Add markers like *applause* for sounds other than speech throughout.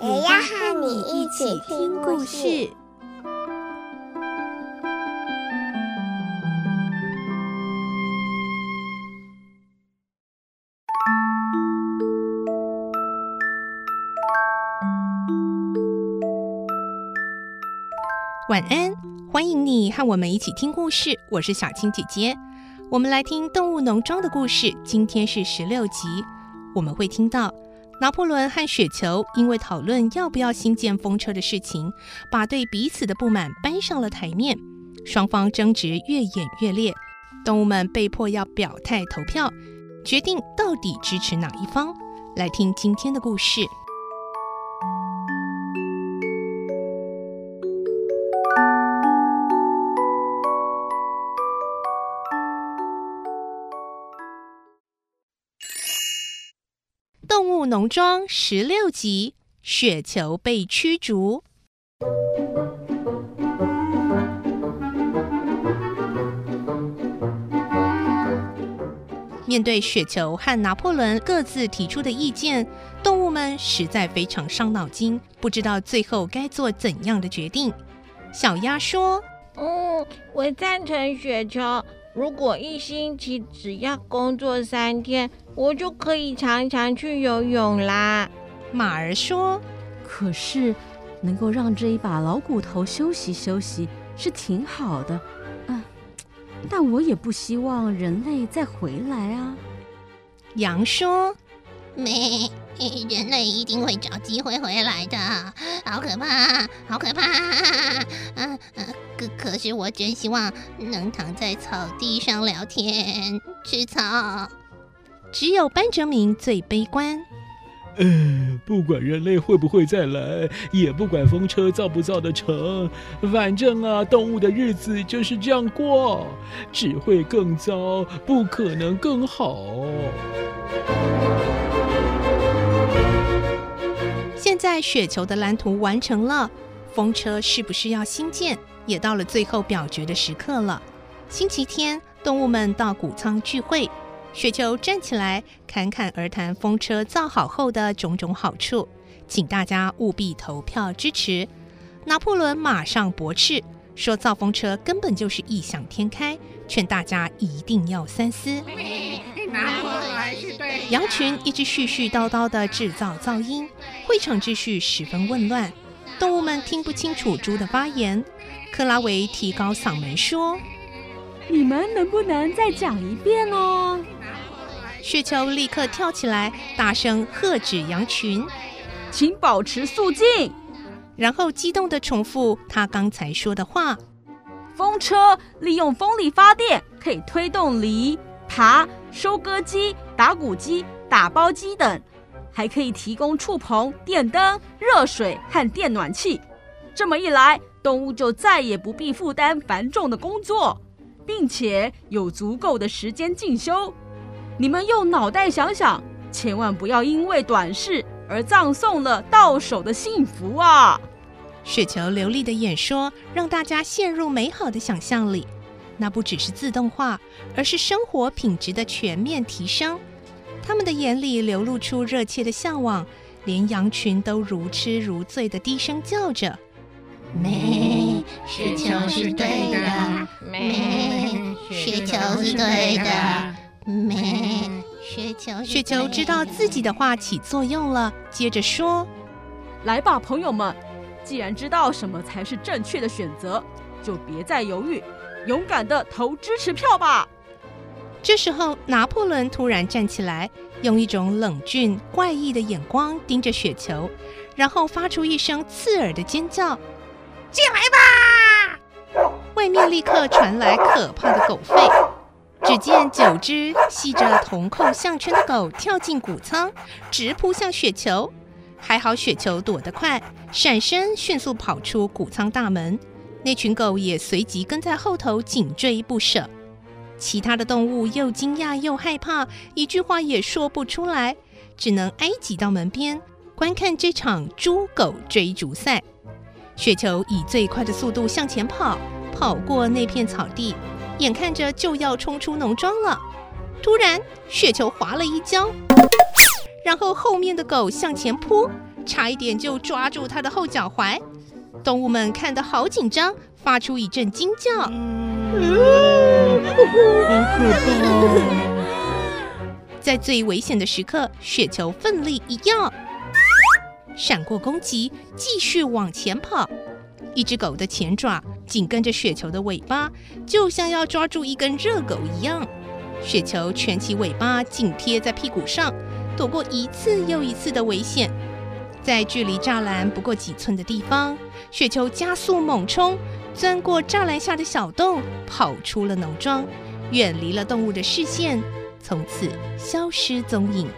也要和你一起听故事。晚安，欢迎你和我们一起听故事。我是小青姐姐，我们来听《动物农庄》的故事。今天是十六集，我们会听到拿破仑和雪球因为讨论要不要新建风车的事情，把对彼此的不满搬上了台面，双方争执越演越烈。动物们被迫要表态投票，决定到底支持哪一方。来听今天的故事。动物农庄十六集，雪球被驱逐。面对雪球和拿破仑各自提出的意见，动物们实在非常伤脑筋，不知道最后该做怎样的决定。小鸭说：“嗯，我赞成雪球。如果一星期只要工作三天。”我就可以常常去游泳啦。马儿说：“可是能够让这一把老骨头休息休息是挺好的，嗯，但我也不希望人类再回来啊。”羊说：“没，人类一定会找机会回来的。好可怕，好可怕！嗯嗯，可可是我真希望能躺在草地上聊天，吃草。”只有班哲明最悲观。呃，不管人类会不会再来，也不管风车造不造得成，反正啊，动物的日子就是这样过，只会更糟，不可能更好。现在雪球的蓝图完成了，风车是不是要新建，也到了最后表决的时刻了。星期天，动物们到谷仓聚会。雪球站起来，侃侃而谈风车造好后的种种好处，请大家务必投票支持。拿破仑马上驳斥，说造风车根本就是异想天开，劝大家一定要三思。拿破仑是对。羊群一直絮絮叨叨的制造噪音，会场秩序十分混乱，动物们听不清楚猪的发言。克拉维提高嗓门说：“你们能不能再讲一遍哦？”雪球立刻跳起来，大声喝止羊群：“请保持肃静！”然后激动地重复他刚才说的话：“风车利用风力发电，可以推动犁、耙、收割机、打谷机、打包机等，还可以提供触棚、电灯、热水和电暖气。这么一来，动物就再也不必负担繁重的工作，并且有足够的时间进修。”你们用脑袋想想，千万不要因为短视而葬送了到手的幸福啊！雪球流利的演说让大家陷入美好的想象里。那不只是自动化，而是生活品质的全面提升。他们的眼里流露出热切的向往，连羊群都如痴如醉的低声叫着：“咩，雪球是对的，咩，雪球是对的。”咩，雪球，雪球知道自己的话起作用了，接着说：“来吧，朋友们，既然知道什么才是正确的选择，就别再犹豫，勇敢的投支持票吧。”这时候，拿破仑突然站起来，用一种冷峻怪异的眼光盯着雪球，然后发出一声刺耳的尖叫：“进来吧！”外面立刻传来可怕的狗吠。只见九只系着铜扣项圈的狗跳进谷仓，直扑向雪球。还好雪球躲得快，闪身迅速跑出谷仓大门。那群狗也随即跟在后头紧追不舍。其他的动物又惊讶又害怕，一句话也说不出来，只能挨挤到门边观看这场猪狗追逐赛。雪球以最快的速度向前跑，跑过那片草地，眼看着就要冲出农庄了。突然，雪球滑了一跤，然后后面的狗向前扑，差一点就抓住它的后脚踝。动物们看得好紧张，发出一阵惊叫。好可怕！*laughs* 在最危险的时刻，雪球奋力一跃，闪过攻击，继续往前跑。一只狗的前爪紧跟着雪球的尾巴，就像要抓住一根热狗一样。雪球蜷起尾巴，紧贴在屁股上，躲过一次又一次的危险。在距离栅栏不过几寸的地方，雪球加速猛冲，钻过栅栏下的小洞，跑出了农庄，远离了动物的视线，从此消失踪影。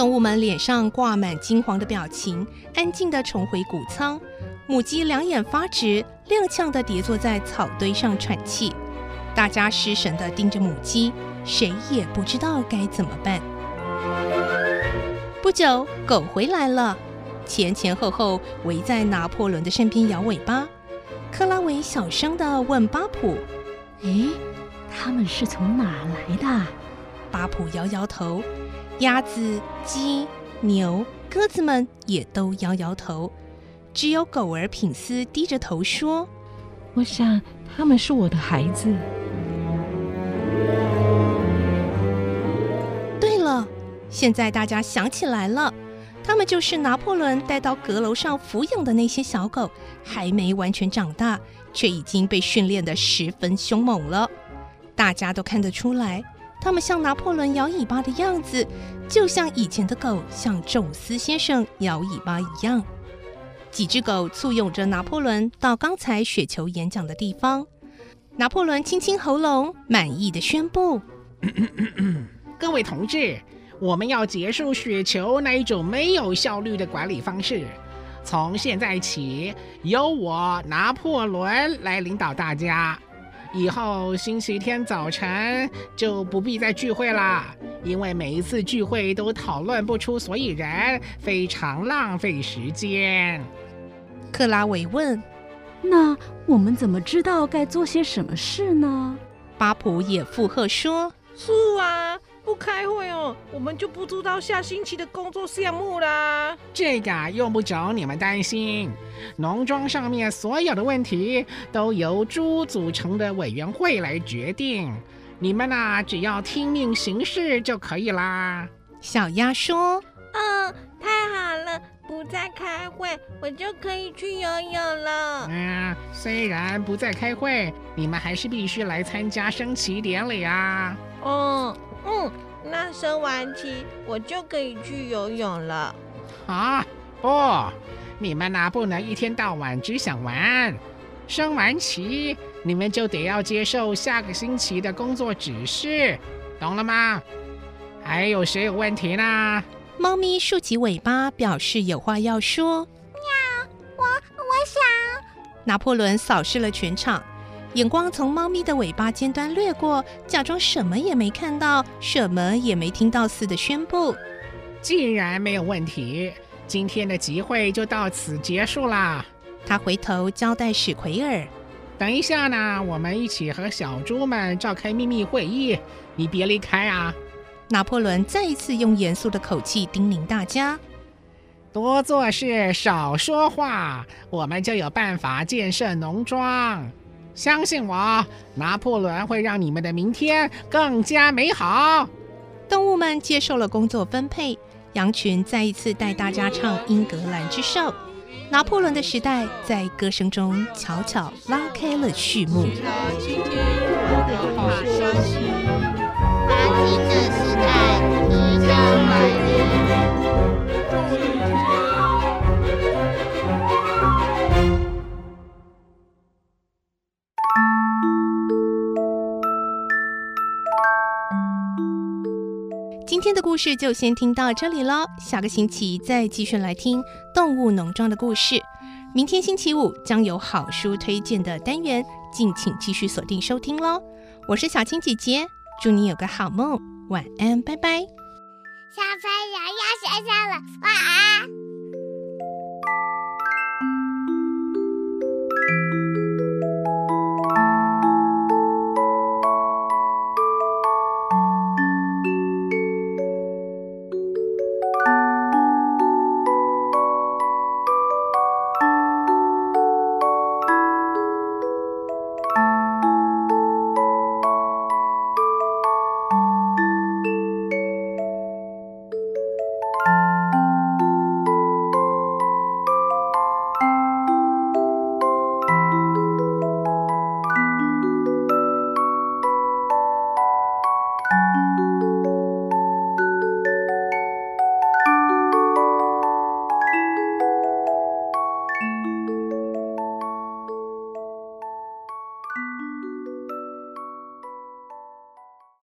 动物们脸上挂满惊慌的表情，安静地重回谷仓。母鸡两眼发直，踉跄地跌坐在草堆上喘气。大家失神地盯着母鸡，谁也不知道该怎么办。不久，狗回来了，前前后后围在拿破仑的身边摇尾巴。克拉维小声地问巴普：“诶，他们是从哪来的？”巴普摇摇头。鸭子、鸡、牛、鸽子们也都摇摇头。只有狗儿品斯低着头说：“我想他们是我的孩子。”对了，现在大家想起来了，他们就是拿破仑带到阁楼上抚养的那些小狗，还没完全长大，却已经被训练得十分凶猛了。大家都看得出来，他们向拿破仑摇尾巴的样子，就像以前的狗向宙斯先生摇尾巴一样。几只狗簇拥着拿破仑到刚才雪球演讲的地方。拿破仑清清喉咙，满意的宣布：“ *coughs* 各位同志，我们要结束雪球那一种没有效率的管理方式。从现在起，由我拿破仑来领导大家。以后星期天早晨就不必再聚会啦，因为每一次聚会都讨论不出所以然，非常浪费时间。”克拉维问：“那我们怎么知道该做些什么事呢？”巴普也附和说：“是啊，不开会哦，我们就不知道下星期的工作项目啦。”这个用不着你们担心，农庄上面所有的问题都由猪组成的委员会来决定，你们呐，只要听命行事就可以啦。”小鸭说：“嗯，太好了。”不再开会，我就可以去游泳了。嗯，虽然不再开会，你们还是必须来参加升旗典礼啊。哦，嗯，那升完旗，我就可以去游泳了。啊，不，你们哪不能一天到晚只想玩？升完旗，你们就得要接受下个星期的工作指示，懂了吗？还有谁有问题呢？猫咪竖起尾巴，表示有话要说。喵，我我想。拿破仑扫视了全场，眼光从猫咪的尾巴尖端掠过，假装什么也没看到，什么也没听到似的宣布：“既然没有问题，今天的集会就到此结束啦。”他回头交代史奎尔：“等一下呢，我们一起和小猪们召开秘密会议，你别离开啊。”拿破仑再一次用严肃的口气叮咛大家：“多做事，少说话，我们就有办法建设农庄。相信我，拿破仑会让你们的明天更加美好。”动物们接受了工作分配，羊群再一次带大家唱《英格兰之兽》。拿破仑的时代在歌声中悄悄拉开了序幕。今天的故事就先听到这里喽，下个星期再继续来听动物农庄的故事。明天星期五将有好书推荐的单元，敬请继续锁定收听喽。我是小青姐姐，祝你有个好梦，晚安，拜拜。小朋友要睡觉了，晚安。